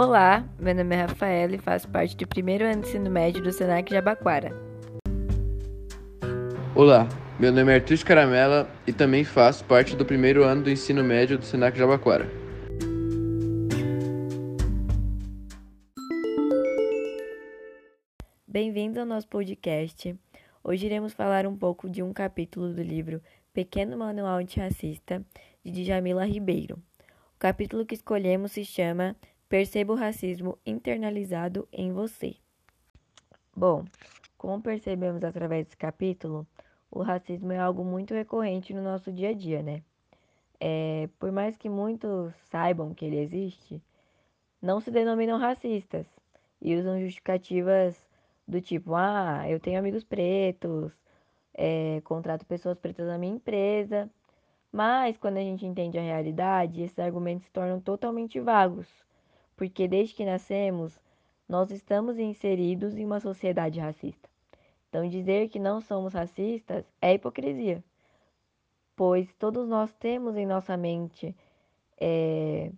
Olá, meu nome é Rafaela e faço parte do primeiro ano de ensino médio do Senac Jabaquara. Olá, meu nome é Arthur Caramela e também faço parte do primeiro ano do ensino médio do Senac Jabaquara. Bem-vindo ao nosso podcast. Hoje iremos falar um pouco de um capítulo do livro Pequeno Manual Antirracista, de Djamila Ribeiro. O capítulo que escolhemos se chama Perceba o racismo internalizado em você. Bom, como percebemos através desse capítulo, o racismo é algo muito recorrente no nosso dia a dia, né? É, por mais que muitos saibam que ele existe, não se denominam racistas e usam justificativas do tipo: ah, eu tenho amigos pretos, é, contrato pessoas pretas na minha empresa. Mas quando a gente entende a realidade, esses argumentos se tornam totalmente vagos porque desde que nascemos, nós estamos inseridos em uma sociedade racista. Então, dizer que não somos racistas é hipocrisia, pois todos nós temos em nossa mente é,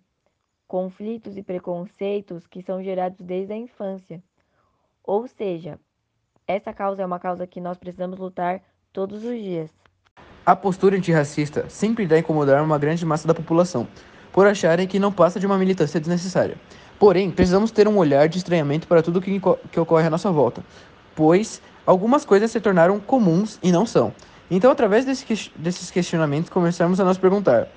conflitos e preconceitos que são gerados desde a infância. Ou seja, essa causa é uma causa que nós precisamos lutar todos os dias. A postura antirracista sempre irá incomodar uma grande massa da população, por acharem que não passa de uma militância desnecessária. Porém, precisamos ter um olhar de estranhamento para tudo que, que ocorre à nossa volta, pois algumas coisas se tornaram comuns e não são. Então, através desse, desses questionamentos, começamos a nos perguntar: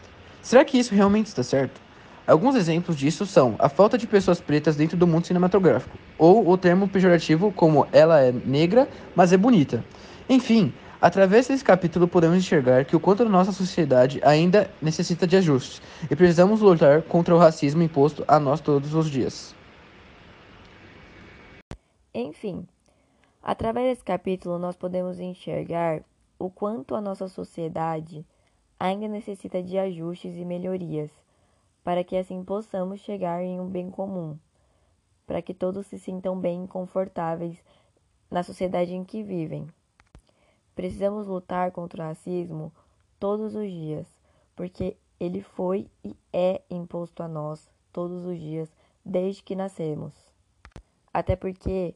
será que isso realmente está certo? Alguns exemplos disso são a falta de pessoas pretas dentro do mundo cinematográfico, ou o termo pejorativo como ela é negra, mas é bonita. Enfim, Através desse capítulo, podemos enxergar que o quanto a nossa sociedade ainda necessita de ajustes e precisamos lutar contra o racismo imposto a nós todos os dias. Enfim, através desse capítulo, nós podemos enxergar o quanto a nossa sociedade ainda necessita de ajustes e melhorias para que assim possamos chegar em um bem comum, para que todos se sintam bem e confortáveis na sociedade em que vivem. Precisamos lutar contra o racismo todos os dias, porque ele foi e é imposto a nós todos os dias desde que nascemos. Até porque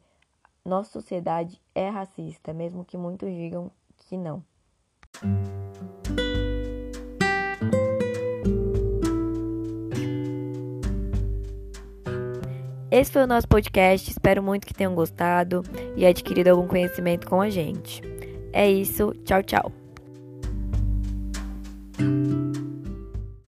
nossa sociedade é racista, mesmo que muitos digam que não. Esse foi o nosso podcast. Espero muito que tenham gostado e adquirido algum conhecimento com a gente. É isso. Tchau, tchau.